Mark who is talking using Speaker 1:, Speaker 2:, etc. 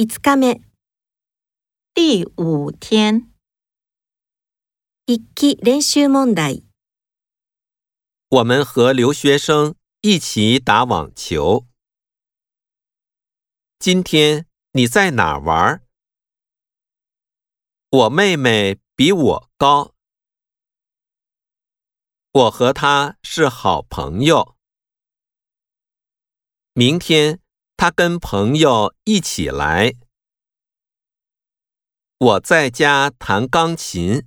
Speaker 1: 五天，
Speaker 2: 第五天，
Speaker 1: 一期练习问题。
Speaker 3: 我们和留学生一起打网球。今天你在哪玩？我妹妹比我高。我和她是好朋友。明天。他跟朋友一起来，我在家弹钢琴。